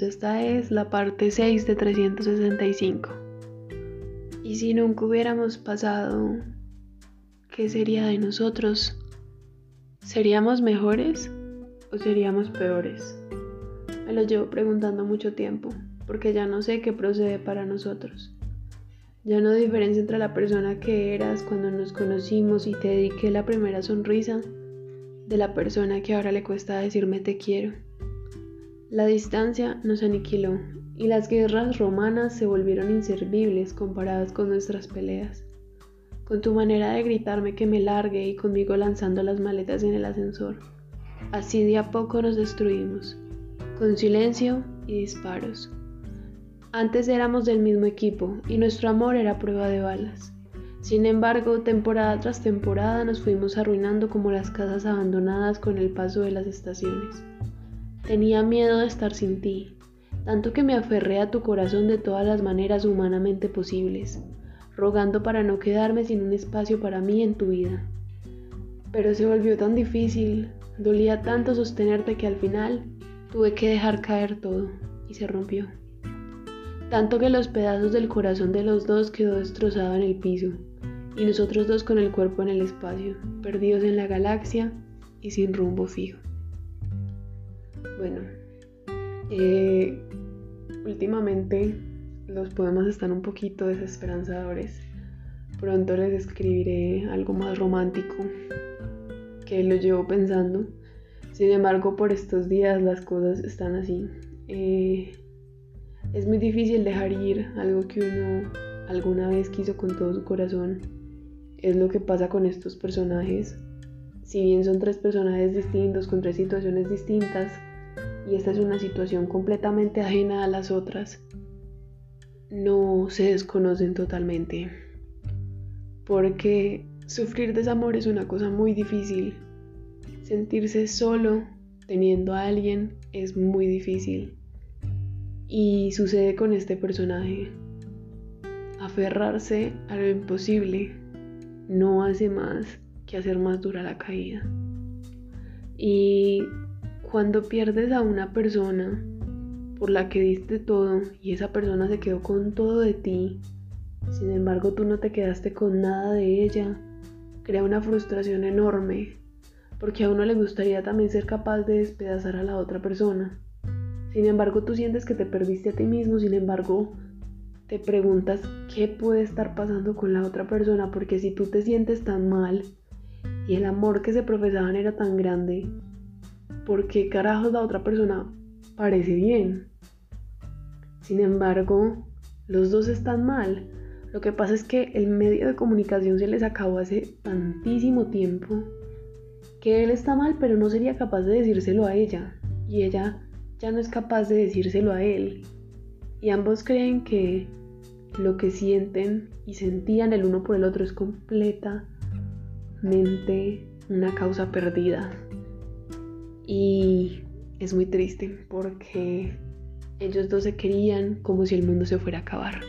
esta es la parte 6 de 365. Y si nunca hubiéramos pasado, ¿qué sería de nosotros? ¿Seríamos mejores o seríamos peores? Me lo llevo preguntando mucho tiempo, porque ya no sé qué procede para nosotros. Ya no diferencia entre la persona que eras cuando nos conocimos y te dediqué la primera sonrisa de la persona que ahora le cuesta decirme te quiero. La distancia nos aniquiló y las guerras romanas se volvieron inservibles comparadas con nuestras peleas. Con tu manera de gritarme que me largue y conmigo lanzando las maletas en el ascensor. Así de a poco nos destruimos, con silencio y disparos. Antes éramos del mismo equipo y nuestro amor era prueba de balas. Sin embargo, temporada tras temporada nos fuimos arruinando como las casas abandonadas con el paso de las estaciones. Tenía miedo de estar sin ti, tanto que me aferré a tu corazón de todas las maneras humanamente posibles, rogando para no quedarme sin un espacio para mí en tu vida. Pero se volvió tan difícil, dolía tanto sostenerte que al final tuve que dejar caer todo y se rompió tanto que los pedazos del corazón de los dos quedó destrozado en el piso, y nosotros dos con el cuerpo en el espacio, perdidos en la galaxia y sin rumbo fijo. Bueno, eh, últimamente los poemas están un poquito desesperanzadores. Pronto les escribiré algo más romántico que lo llevo pensando. Sin embargo, por estos días las cosas están así. Eh, es muy difícil dejar ir algo que uno alguna vez quiso con todo su corazón. Es lo que pasa con estos personajes. Si bien son tres personajes distintos con tres situaciones distintas, y esta es una situación completamente ajena a las otras, no se desconocen totalmente. Porque sufrir desamor es una cosa muy difícil. Sentirse solo teniendo a alguien es muy difícil. Y sucede con este personaje. Aferrarse a lo imposible no hace más que hacer más dura la caída. Y cuando pierdes a una persona por la que diste todo y esa persona se quedó con todo de ti, sin embargo tú no te quedaste con nada de ella, crea una frustración enorme, porque a uno le gustaría también ser capaz de despedazar a la otra persona. Sin embargo, tú sientes que te perdiste a ti mismo, sin embargo, te preguntas qué puede estar pasando con la otra persona, porque si tú te sientes tan mal y el amor que se profesaban era tan grande, ¿por qué carajos la otra persona parece bien? Sin embargo, los dos están mal. Lo que pasa es que el medio de comunicación se les acabó hace tantísimo tiempo que él está mal, pero no sería capaz de decírselo a ella. Y ella ya no es capaz de decírselo a él. Y ambos creen que lo que sienten y sentían el uno por el otro es completamente una causa perdida. Y es muy triste porque ellos dos se querían como si el mundo se fuera a acabar.